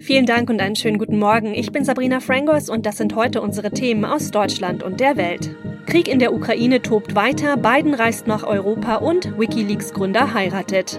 Vielen Dank und einen schönen guten Morgen. Ich bin Sabrina Frangos und das sind heute unsere Themen aus Deutschland und der Welt. Krieg in der Ukraine tobt weiter, Biden reist nach Europa und Wikileaks-Gründer heiratet.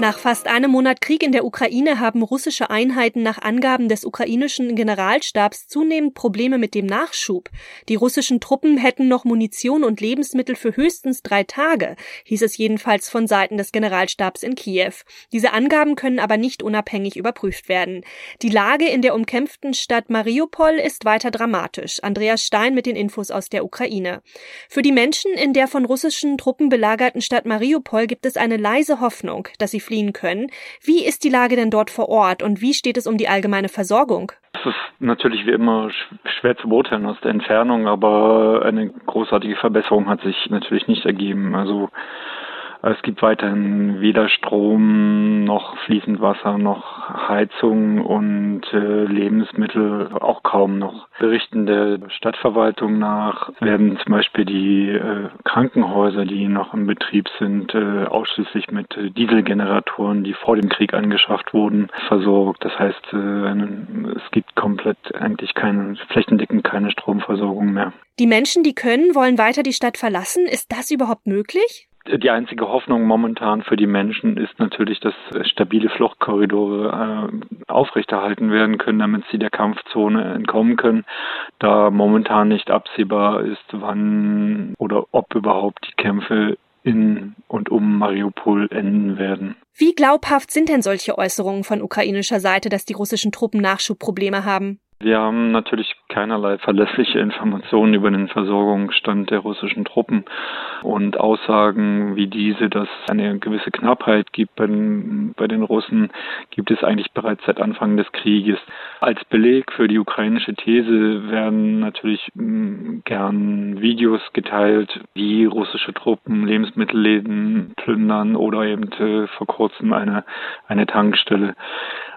Nach fast einem Monat Krieg in der Ukraine haben russische Einheiten nach Angaben des ukrainischen Generalstabs zunehmend Probleme mit dem Nachschub. Die russischen Truppen hätten noch Munition und Lebensmittel für höchstens drei Tage, hieß es jedenfalls von Seiten des Generalstabs in Kiew. Diese Angaben können aber nicht unabhängig überprüft werden. Die Lage in der umkämpften Stadt Mariupol ist weiter dramatisch. Andreas Stein mit den Infos aus der Ukraine. Für die Menschen in der von russischen Truppen belagerten Stadt Mariupol gibt es eine leise Hoffnung, dass sie fliehen können. Wie ist die Lage denn dort vor Ort und wie steht es um die allgemeine Versorgung? Es ist natürlich wie immer schwer zu beurteilen aus der Entfernung, aber eine großartige Verbesserung hat sich natürlich nicht ergeben. Also es gibt weiterhin weder Strom noch fließend Wasser noch Heizung und äh, Lebensmittel auch kaum noch. Berichten der Stadtverwaltung nach werden zum Beispiel die äh, Krankenhäuser, die noch im Betrieb sind, äh, ausschließlich mit Dieselgeneratoren, die vor dem Krieg angeschafft wurden, versorgt. Das heißt, äh, es gibt komplett eigentlich keine flächendeckend keine Stromversorgung mehr. Die Menschen, die können, wollen weiter die Stadt verlassen. Ist das überhaupt möglich? Die einzige Hoffnung momentan für die Menschen ist natürlich, dass stabile Fluchtkorridore äh, aufrechterhalten werden können, damit sie der Kampfzone entkommen können, da momentan nicht absehbar ist, wann oder ob überhaupt die Kämpfe in und um Mariupol enden werden. Wie glaubhaft sind denn solche Äußerungen von ukrainischer Seite, dass die russischen Truppen Nachschubprobleme haben? Wir haben natürlich keinerlei verlässliche Informationen über den Versorgungsstand der russischen Truppen und Aussagen wie diese, dass es eine gewisse Knappheit gibt bei den, bei den Russen, gibt es eigentlich bereits seit Anfang des Krieges. Als Beleg für die ukrainische These werden natürlich mm, gern Videos geteilt, wie russische Truppen Lebensmittelläden plündern oder eben äh, vor kurzem eine, eine Tankstelle.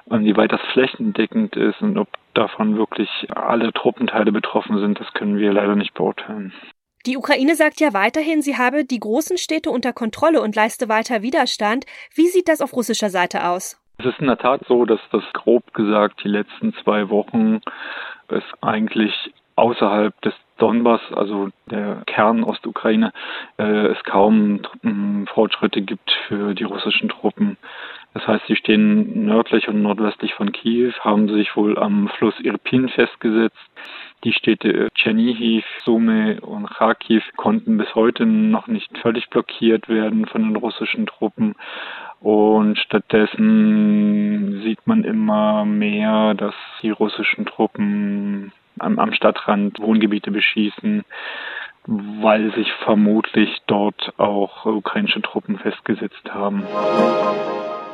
Inwieweit das flächendeckend ist und ob davon wirklich alle Truppenteile betroffen sind, das können wir leider nicht beurteilen. Die Ukraine sagt ja weiterhin, sie habe die großen Städte unter Kontrolle und leiste weiter Widerstand. Wie sieht das auf russischer Seite aus? Es ist in der Tat so, dass das grob gesagt die letzten zwei Wochen es eigentlich außerhalb des Donbass, also der Kern Ostukraine, äh, es kaum Fortschritte gibt für die russischen Truppen. Das heißt, sie stehen nördlich und nordwestlich von Kiew, haben sich wohl am Fluss Irpin festgesetzt. Die Städte Tschernihiv, Sumy und Kharkiv konnten bis heute noch nicht völlig blockiert werden von den russischen Truppen. Und stattdessen sieht man immer mehr, dass die russischen Truppen am, am Stadtrand Wohngebiete beschießen, weil sich vermutlich dort auch ukrainische Truppen festgesetzt haben.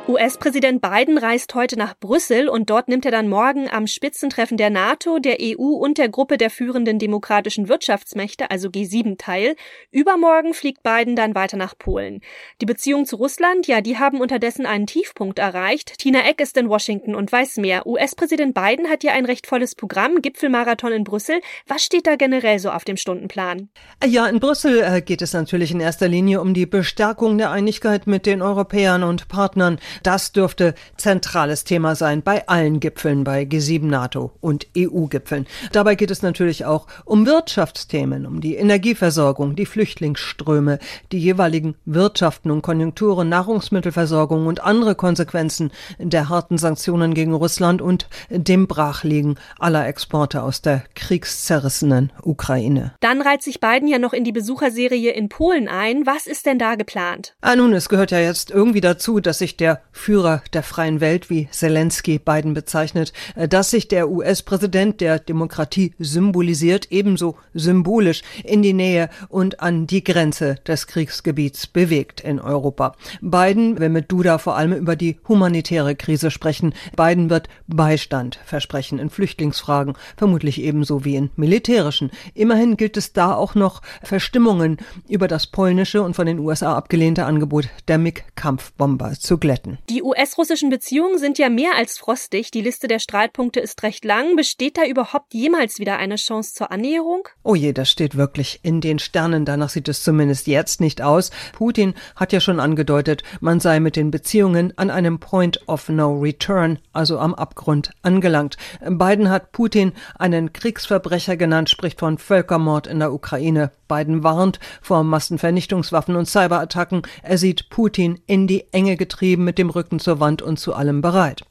US-Präsident Biden reist heute nach Brüssel und dort nimmt er dann morgen am Spitzentreffen der NATO, der EU und der Gruppe der führenden demokratischen Wirtschaftsmächte, also G7, teil. Übermorgen fliegt Biden dann weiter nach Polen. Die Beziehungen zu Russland, ja, die haben unterdessen einen Tiefpunkt erreicht. Tina Eck ist in Washington und weiß mehr. US-Präsident Biden hat ja ein recht volles Programm, Gipfelmarathon in Brüssel. Was steht da generell so auf dem Stundenplan? Ja, in Brüssel äh, geht es natürlich in erster Linie um die Bestärkung der Einigkeit mit den Europäern und Partnern. Das dürfte zentrales Thema sein bei allen Gipfeln, bei G7 NATO und EU-Gipfeln. Dabei geht es natürlich auch um Wirtschaftsthemen, um die Energieversorgung, die Flüchtlingsströme, die jeweiligen Wirtschaften und Konjunkturen, Nahrungsmittelversorgung und andere Konsequenzen der harten Sanktionen gegen Russland und dem Brachliegen aller Exporte aus der kriegszerrissenen Ukraine. Dann reiht sich Biden ja noch in die Besucherserie in Polen ein. Was ist denn da geplant? Ah, nun, es gehört ja jetzt irgendwie dazu, dass sich der Führer der freien Welt, wie Zelensky Biden bezeichnet, äh, dass sich der US-Präsident der Demokratie symbolisiert, ebenso symbolisch in die Nähe und an die Grenze des Kriegsgebiets bewegt in Europa. Biden will mit Duda vor allem über die humanitäre Krise sprechen. Biden wird Beistand versprechen in Flüchtlingsfragen, vermutlich ebenso wie in militärischen. Immerhin gilt es da auch noch Verstimmungen über das polnische und von den USA abgelehnte Angebot der MiG-Kampfbomber zu glätten. Die US-russischen Beziehungen sind ja mehr als frostig. Die Liste der Streitpunkte ist recht lang. Besteht da überhaupt jemals wieder eine Chance zur Annäherung? Oh je, das steht wirklich in den Sternen. Danach sieht es zumindest jetzt nicht aus. Putin hat ja schon angedeutet, man sei mit den Beziehungen an einem Point of No Return, also am Abgrund, angelangt. Biden hat Putin einen Kriegsverbrecher genannt, spricht von Völkermord in der Ukraine. Biden warnt vor Massenvernichtungswaffen und Cyberattacken. Er sieht Putin in die Enge getrieben mit dem Rücken zur Wand und zu allem bereit.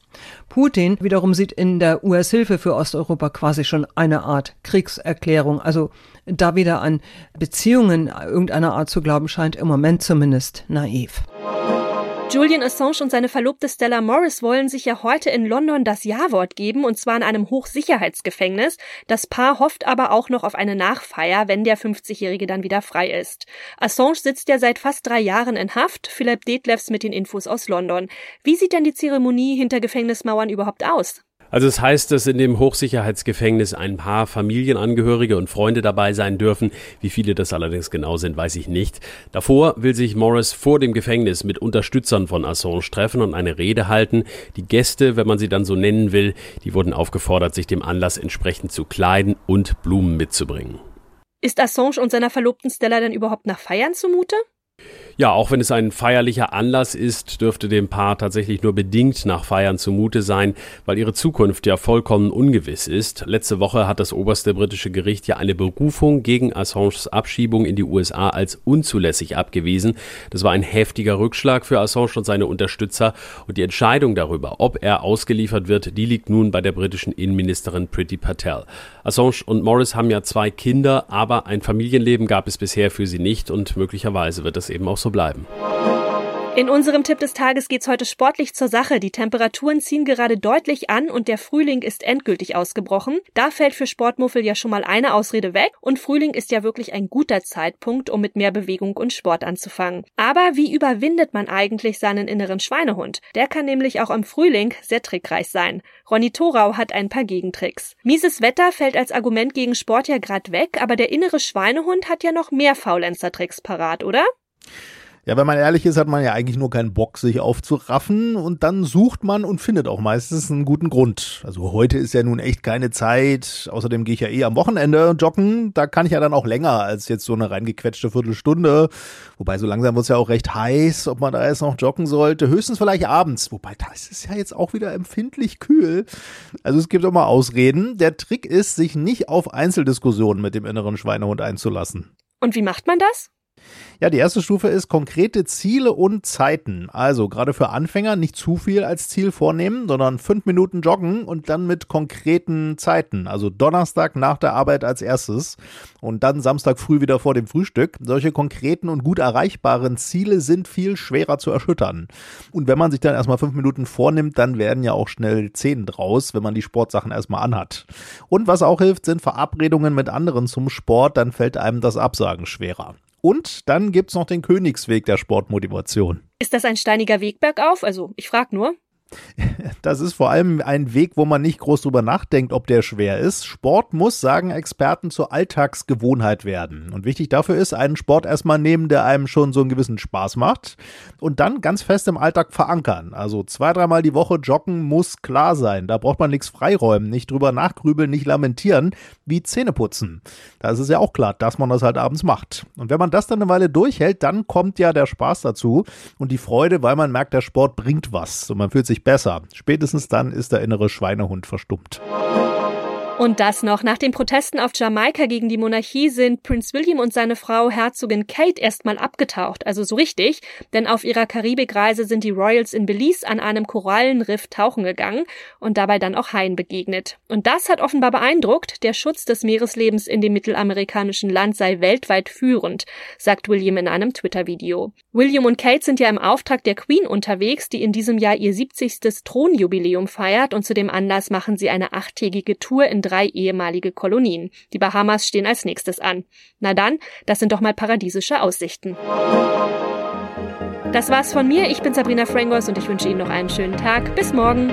Putin wiederum sieht in der US-Hilfe für Osteuropa quasi schon eine Art Kriegserklärung. Also da wieder an Beziehungen irgendeiner Art zu glauben, scheint im Moment zumindest naiv. Julian Assange und seine Verlobte Stella Morris wollen sich ja heute in London das Ja-Wort geben, und zwar in einem Hochsicherheitsgefängnis. Das Paar hofft aber auch noch auf eine Nachfeier, wenn der 50-Jährige dann wieder frei ist. Assange sitzt ja seit fast drei Jahren in Haft. Philipp Detlefs mit den Infos aus London. Wie sieht denn die Zeremonie hinter Gefängnismauern überhaupt aus? Also es heißt, dass in dem Hochsicherheitsgefängnis ein paar Familienangehörige und Freunde dabei sein dürfen. Wie viele das allerdings genau sind, weiß ich nicht. Davor will sich Morris vor dem Gefängnis mit Unterstützern von Assange treffen und eine Rede halten. Die Gäste, wenn man sie dann so nennen will, die wurden aufgefordert, sich dem Anlass entsprechend zu kleiden und Blumen mitzubringen. Ist Assange und seiner Verlobten Stella denn überhaupt nach Feiern zumute? Ja, auch wenn es ein feierlicher Anlass ist, dürfte dem Paar tatsächlich nur bedingt nach Feiern zumute sein, weil ihre Zukunft ja vollkommen ungewiss ist. Letzte Woche hat das oberste britische Gericht ja eine Berufung gegen Assanges Abschiebung in die USA als unzulässig abgewiesen. Das war ein heftiger Rückschlag für Assange und seine Unterstützer und die Entscheidung darüber, ob er ausgeliefert wird, die liegt nun bei der britischen Innenministerin Priti Patel. Assange und Morris haben ja zwei Kinder, aber ein Familienleben gab es bisher für sie nicht und möglicherweise wird das eben auch so bleiben. In unserem Tipp des Tages geht's heute sportlich zur Sache. Die Temperaturen ziehen gerade deutlich an und der Frühling ist endgültig ausgebrochen. Da fällt für Sportmuffel ja schon mal eine Ausrede weg und Frühling ist ja wirklich ein guter Zeitpunkt, um mit mehr Bewegung und Sport anzufangen. Aber wie überwindet man eigentlich seinen inneren Schweinehund? Der kann nämlich auch im Frühling sehr trickreich sein. Ronny Thorau hat ein paar Gegentricks. Mieses Wetter fällt als Argument gegen Sport ja grad weg, aber der innere Schweinehund hat ja noch mehr Faulenzer-Tricks parat, oder? Ja, wenn man ehrlich ist, hat man ja eigentlich nur keinen Bock, sich aufzuraffen und dann sucht man und findet auch meistens einen guten Grund. Also heute ist ja nun echt keine Zeit. Außerdem gehe ich ja eh am Wochenende joggen. Da kann ich ja dann auch länger als jetzt so eine reingequetschte Viertelstunde. Wobei so langsam wird es ja auch recht heiß, ob man da jetzt noch joggen sollte. Höchstens vielleicht abends. Wobei da ist es ja jetzt auch wieder empfindlich kühl. Also es gibt auch mal Ausreden. Der Trick ist, sich nicht auf Einzeldiskussionen mit dem inneren Schweinehund einzulassen. Und wie macht man das? Ja, die erste Stufe ist konkrete Ziele und Zeiten. Also gerade für Anfänger nicht zu viel als Ziel vornehmen, sondern fünf Minuten joggen und dann mit konkreten Zeiten. Also Donnerstag nach der Arbeit als erstes und dann Samstag früh wieder vor dem Frühstück. Solche konkreten und gut erreichbaren Ziele sind viel schwerer zu erschüttern. Und wenn man sich dann erstmal fünf Minuten vornimmt, dann werden ja auch schnell zehn draus, wenn man die Sportsachen erstmal anhat. Und was auch hilft, sind Verabredungen mit anderen zum Sport, dann fällt einem das Absagen schwerer. Und dann gibt's noch den Königsweg der Sportmotivation. Ist das ein steiniger Weg bergauf? Also, ich frag nur. Das ist vor allem ein Weg, wo man nicht groß drüber nachdenkt, ob der schwer ist. Sport muss, sagen Experten, zur Alltagsgewohnheit werden. Und wichtig dafür ist, einen Sport erstmal nehmen, der einem schon so einen gewissen Spaß macht und dann ganz fest im Alltag verankern. Also zwei, dreimal die Woche joggen muss klar sein. Da braucht man nichts freiräumen, nicht drüber nachgrübeln, nicht lamentieren, wie Zähne putzen. Da ist es ja auch klar, dass man das halt abends macht. Und wenn man das dann eine Weile durchhält, dann kommt ja der Spaß dazu und die Freude, weil man merkt, der Sport bringt was und man fühlt sich besser. Spätestens dann ist der innere Schweinehund verstummt. Und das noch. Nach den Protesten auf Jamaika gegen die Monarchie sind Prince William und seine Frau Herzogin Kate erstmal abgetaucht. Also so richtig. Denn auf ihrer Karibikreise sind die Royals in Belize an einem Korallenriff tauchen gegangen und dabei dann auch Haien begegnet. Und das hat offenbar beeindruckt. Der Schutz des Meereslebens in dem mittelamerikanischen Land sei weltweit führend, sagt William in einem Twitter-Video. William und Kate sind ja im Auftrag der Queen unterwegs, die in diesem Jahr ihr 70. Thronjubiläum feiert und zu dem Anlass machen sie eine achttägige Tour in drei ehemalige Kolonien. Die Bahamas stehen als nächstes an. Na dann, das sind doch mal paradiesische Aussichten. Das war's von mir. Ich bin Sabrina Frangos und ich wünsche Ihnen noch einen schönen Tag. Bis morgen.